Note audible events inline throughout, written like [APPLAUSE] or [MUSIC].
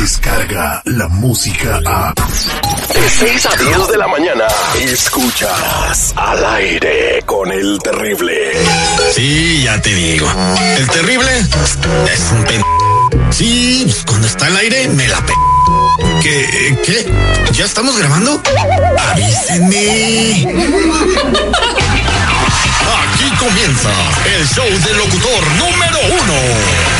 llega la música a... De 6 a 10 de la mañana, escuchas al aire con el terrible. Sí, ya te digo. El terrible es un pen... Sí, pues, cuando está al aire me la pe... ¿Qué? ¿Qué? ¿Ya estamos grabando? Avísenme. Aquí comienza el show del locutor número uno.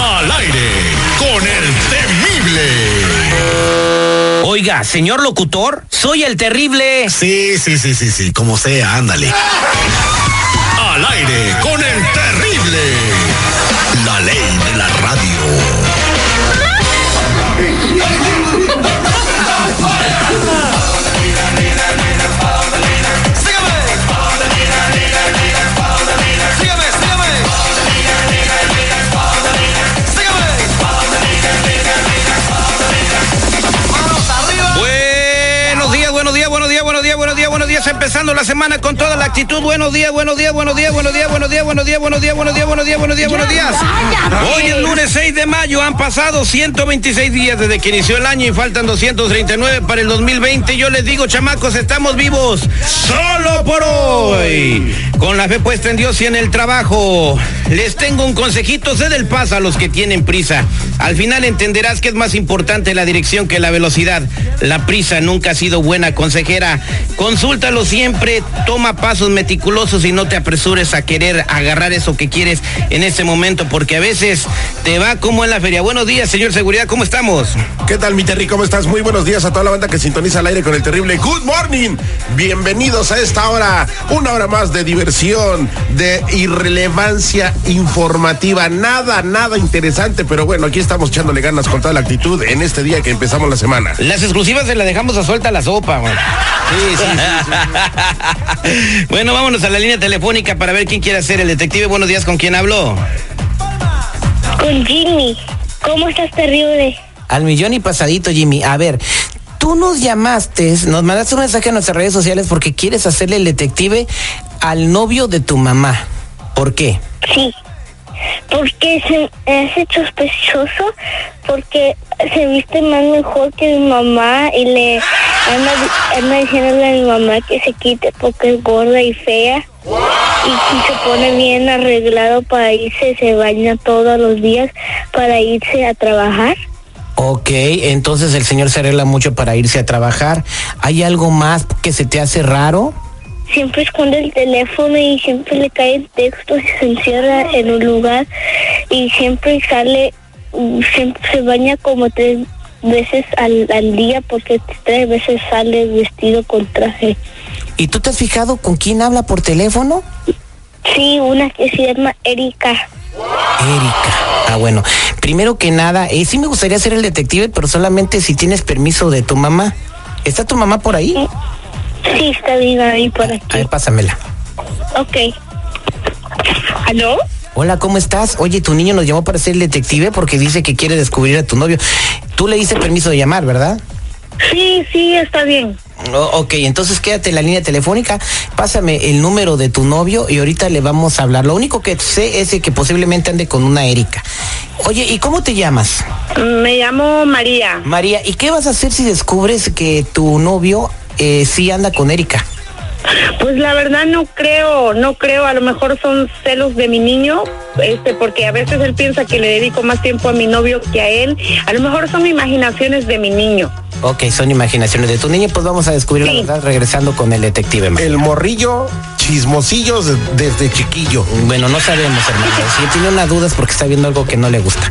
Al aire con el temible. Oiga, señor locutor, soy el terrible. Sí, sí, sí, sí, sí, como sea, ándale. Al aire con el Buenos días, buenos días, buenos días, buenos días, buenos días. Empezando la semana con toda la actitud. Buenos días, buenos días, buenos días, buenos días, buenos días, buenos días, buenos días, buenos días, buenos días, buenos días, buenos días. Hoy es lunes 6 de mayo. Han pasado 126 días desde que inició el año y faltan 239 para el 2020. Yo les digo, chamacos, estamos vivos solo por hoy. Con la fe puesta en Dios y en el trabajo. Les tengo un consejito, sé del paso a los que tienen prisa. Al final entenderás que es más importante la dirección que la velocidad. La prisa nunca ha sido buena consejera. Consúltalo siempre, toma pasos meticulosos y no te apresures a querer agarrar eso que quieres en ese momento, porque a veces te va como en la feria. Buenos días, señor Seguridad, ¿cómo estamos? ¿Qué tal, mi Terry? ¿Cómo estás? Muy buenos días a toda la banda que sintoniza al aire con el terrible Good Morning. Bienvenidos a esta hora, una hora más de diversión, de irrelevancia informativa. Nada, nada interesante, pero bueno, aquí estamos echándole ganas con toda la actitud en este día que empezamos la semana. Las exclusivas se las dejamos a suelta la sopa. Sí, sí, sí. bueno, vámonos a la línea telefónica para ver quién quiere ser el detective. Buenos días, ¿con quién habló? Con Jimmy. ¿Cómo estás, terrible? Al millón y pasadito, Jimmy. A ver, tú nos llamaste, nos mandaste un mensaje a nuestras redes sociales porque quieres hacerle el detective al novio de tu mamá. ¿Por qué? Sí. Porque se me hace sospechoso, porque se viste más mejor que mi mamá y le anda, anda diciéndole a mi mamá que se quite porque es gorda y fea. Y, y se pone bien arreglado para irse, se baña todos los días para irse a trabajar. Ok, entonces el señor se arregla mucho para irse a trabajar. ¿Hay algo más que se te hace raro? siempre esconde el teléfono y siempre le caen textos y se encierra en un lugar y siempre sale, mm, siempre se baña como tres veces al, al día porque tres veces sale vestido con traje. ¿Y tú te has fijado con quién habla por teléfono? Sí, una que se llama Erika. Erika. Ah, bueno. Primero que nada, eh, sí me gustaría ser el detective, pero solamente si tienes permiso de tu mamá. ¿Está tu mamá por ahí? Sí, está bien ahí por A aquí. ver, pásamela. Ok. ¿Aló? Hola, ¿cómo estás? Oye, tu niño nos llamó para ser detective porque dice que quiere descubrir a tu novio. Tú le diste permiso de llamar, ¿verdad? Sí, sí, está bien. Ok, entonces quédate en la línea telefónica, pásame el número de tu novio y ahorita le vamos a hablar. Lo único que sé es que posiblemente ande con una Erika. Oye, ¿y cómo te llamas? Me llamo María. María, ¿y qué vas a hacer si descubres que tu novio eh, sí anda con Erika? Pues la verdad no creo, no creo, a lo mejor son celos de mi niño, este, porque a veces él piensa que le dedico más tiempo a mi novio que a él, a lo mejor son imaginaciones de mi niño. Ok, son imaginaciones de tu niño, pues vamos a descubrir la verdad regresando con el detective. María. El morrillo, chismosillos de- desde chiquillo. Bueno, no sabemos, hermano. Si tiene una duda es porque está viendo algo que no le gusta.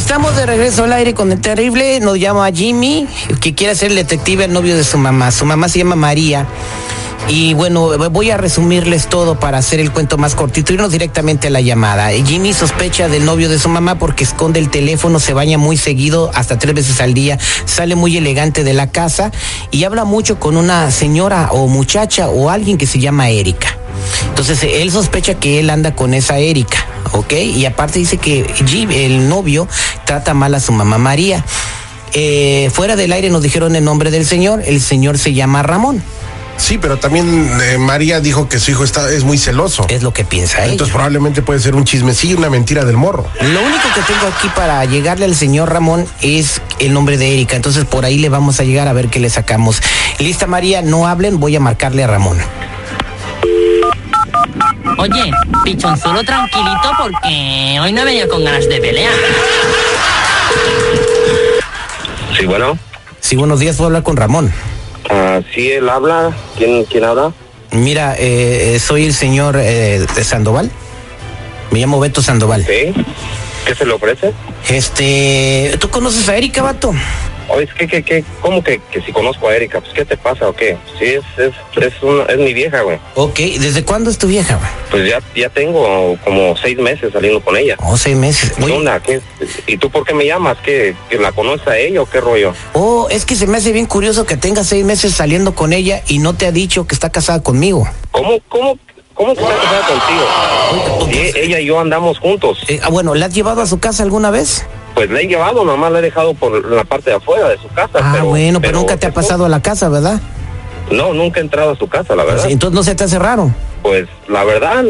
Estamos de regreso al aire con el terrible. Nos llama Jimmy, que quiere ser el detective el novio de su mamá. Su mamá se llama María. Y bueno, voy a resumirles todo para hacer el cuento más cortito, irnos directamente a la llamada. Jimmy sospecha del novio de su mamá porque esconde el teléfono, se baña muy seguido, hasta tres veces al día, sale muy elegante de la casa y habla mucho con una señora o muchacha o alguien que se llama Erika. Entonces él sospecha que él anda con esa Erika, ¿ok? Y aparte dice que Jim, el novio, trata mal a su mamá María. Eh, fuera del aire nos dijeron el nombre del señor, el señor se llama Ramón. Sí, pero también eh, María dijo que su hijo está, es muy celoso. Es lo que piensa Entonces ella. probablemente puede ser un chismecillo, una mentira del morro. Lo único que tengo aquí para llegarle al señor Ramón es el nombre de Erika. Entonces por ahí le vamos a llegar a ver qué le sacamos. Lista María, no hablen, voy a marcarle a Ramón. Oye, pichonzuelo tranquilito porque hoy no he venido con ganas de pelear. Sí, bueno. Sí, buenos días, puedo hablar con Ramón. Ah, sí, él habla. ¿Quién, quién habla? Mira, eh, soy el señor eh, de Sandoval. Me llamo Beto Sandoval. Sí. ¿Qué se le ofrece? Este, ¿tú conoces a Erika, vato? Oye, ¿qué, qué, qué? ¿Cómo que, que si conozco a Erika? Pues, ¿qué te pasa o qué? Sí, es, es, es, una- es mi vieja, güey. Ok, ¿desde cuándo es tu vieja, güey? Pues ya, ya tengo como seis meses saliendo con ella. Oh, seis meses. ¿Qué onda? ¿Qué? ¿Y tú por qué me llamas? ¿Que, que la conoces a ella o qué rollo? Oh, es que se me hace bien curioso que tengas seis meses saliendo con ella y no te ha dicho que está casada conmigo. ¿Cómo, cómo, cómo que está casada contigo? Sí, ella y yo andamos juntos. Eh, ah, bueno, ¿la has llevado a su casa alguna vez? Pues la he llevado, nomás la he dejado por la parte de afuera de su casa. Ah, pero, bueno, pero, nunca te ha pasado a la casa, ¿verdad? No, nunca he entrado a su casa, la verdad. Entonces no se te hace raro. Pues la verdad,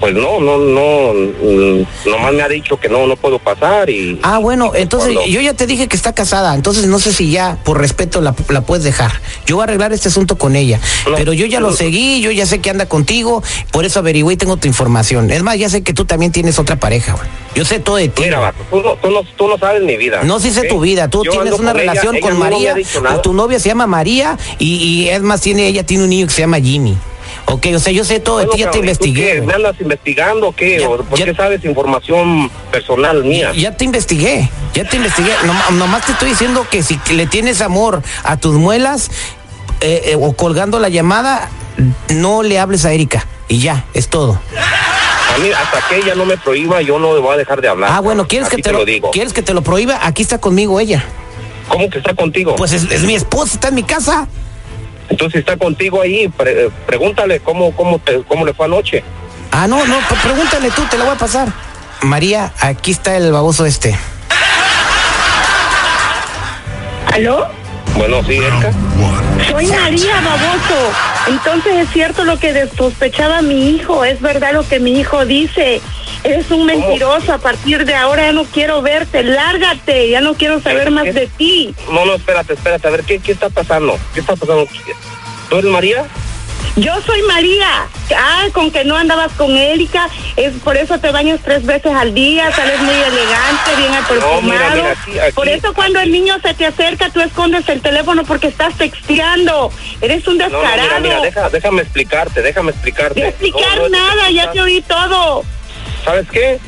pues no, no, no, mm, nomás me ha dicho que no, no puedo pasar y... Ah, bueno, entonces Cuando- yo ya te dije que está casada, entonces no sé si ya por respeto la, la puedes dejar. Yo voy a arreglar este asunto con ella, No, pero yo ya lo seguí, yo ya sé que anda contigo, por eso averigüé y tengo tu información. Es más, ya sé que tú también tienes otra pareja, güey. Yo sé todo de ti. Mira, güey. vato, tú no, tú, no, tú no sabes mi vida. No, sí sé tu vida. Tú Yo tienes una con relación ella con María. Tu novia se llama María y, y es más, tiene, ella tiene un niño que se llama Jimmy. Ok, o sea, yo sé todo de Bueno, ti, ya te pero, ¿y tú investigué. ¿Me andas investigando o qué? Ya- ¿O ¿Por ya- qué sabes información personal mía? Ya te investigué, ya te investigué. Nom- nomás te estoy diciendo que si le tienes amor a tus muelas eh, eh, o colgando la llamada, no le hables a Erika. Y ya, es todo. A mí, hasta que ella no me prohíba, yo no voy a dejar de hablar. Ah, bueno, ¿quieres que te, lo, digo. ¿quieres que te lo prohíba? Aquí está conmigo ella. ¿Cómo que está contigo? Pues es, es mi esposa, está en mi casa. Entonces está contigo ahí, pre- eh, pregúntale cómo, cómo, te- cómo le fue anoche. Ah, no, no, pregúntale tú, te la voy a pasar. María, aquí está el baboso este. ¿Aló? Bueno, sí, Erika. Soy María Baboso. Entonces es cierto lo que sospechaba mi hijo, es verdad lo que mi hijo dice. Eres un mentiroso, a partir de ahora ya no quiero verte, lárgate, ya no quiero saber más de ti. No, no, espérate, espérate, a ver, ¿qué, qué está pasando? ¿Qué está pasando? ¿Tú eres María? Yo soy María. Ah, con que no andabas con Erika, es por eso te bañas tres veces al día, sales muy elegante, bien perfumado. mira, mira, aquí- aquí- por eso cuando el niño se te acerca, tú escondes el teléfono porque estás texteando. Eres un No, no, descarado. mira, mira, deja- déjame explicarte, déjame explicarte. De explicar nada, ya te oí todo. ¿Sabes qué?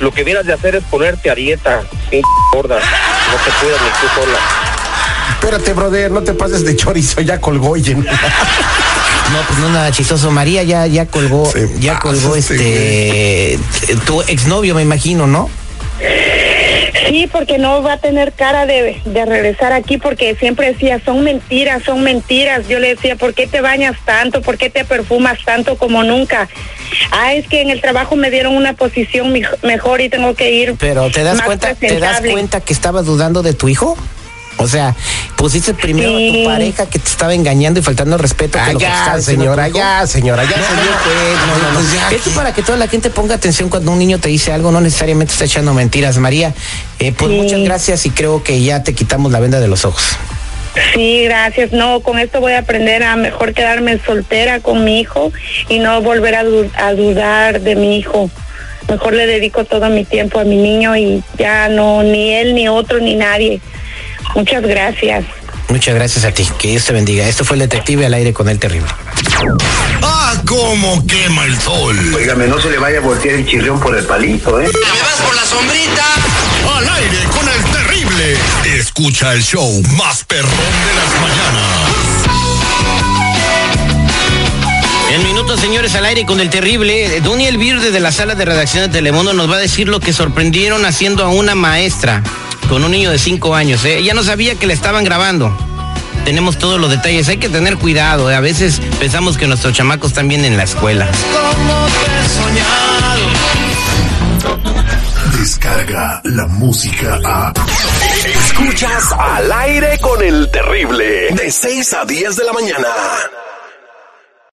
Lo que debieras de hacer es ponerte a dieta, pinche gorda. No te cuidas ni tú sola. Espérate, brother, no te pases de chorizo, ya colgó, oye. [LAUGHS] No, pues no nada chistoso. María ya, ya colgó, Se ya colgó este este tu exnovio, me imagino, ¿no? Sí, porque no va a tener cara de, de regresar aquí porque siempre decía, son mentiras, son mentiras. Yo le decía, ¿por qué te bañas tanto? ¿Por qué te perfumas tanto como nunca? Ah, es que en el trabajo me dieron una posición mej- mejor y tengo que ir. Pero ¿te das más cuenta, te das cuenta que estaba dudando de tu hijo? O sea, pusiste primero a tu pareja que te estaba engañando y faltando al respeto. que Ah, ya, señora, ya, señora, ya, señora. Esto para que toda la gente ponga atención cuando un niño te dice algo, no necesariamente está echando mentiras. María, eh, pues Sí. muchas gracias y creo que ya te quitamos la venda de los ojos. Sí, gracias. No, con esto voy a aprender a mejor quedarme soltera con mi hijo y no volver a, du- a dudar de mi hijo. Mejor le dedico todo mi tiempo a mi niño y ya no, ni él, ni otro, ni nadie. Muchas gracias. Muchas gracias a ti. Que Dios te bendiga. Esto fue el detective al aire con el terrible. ¡Ah, cómo quema el sol! Óigame, no se le vaya a voltear el chirrión por el palito, ¿eh? ¿Me vas por la sombrita? Al aire con el terrible. Escucha el show más perrón de las mañanas. En minutos, señores, al aire con el terrible, Donny Elvir desde la sala de redacción de Telemundo nos va a decir lo que sorprendieron haciendo a una maestra con un niño de cinco años. ¿eh? Ella no sabía que le estaban grabando. Tenemos todos los detalles, hay que tener cuidado. ¿eh? A veces pensamos que nuestros chamacos están bien en la escuela. Descarga la música a. Escuchas al aire con el terrible. De 6 a 10 de la mañana.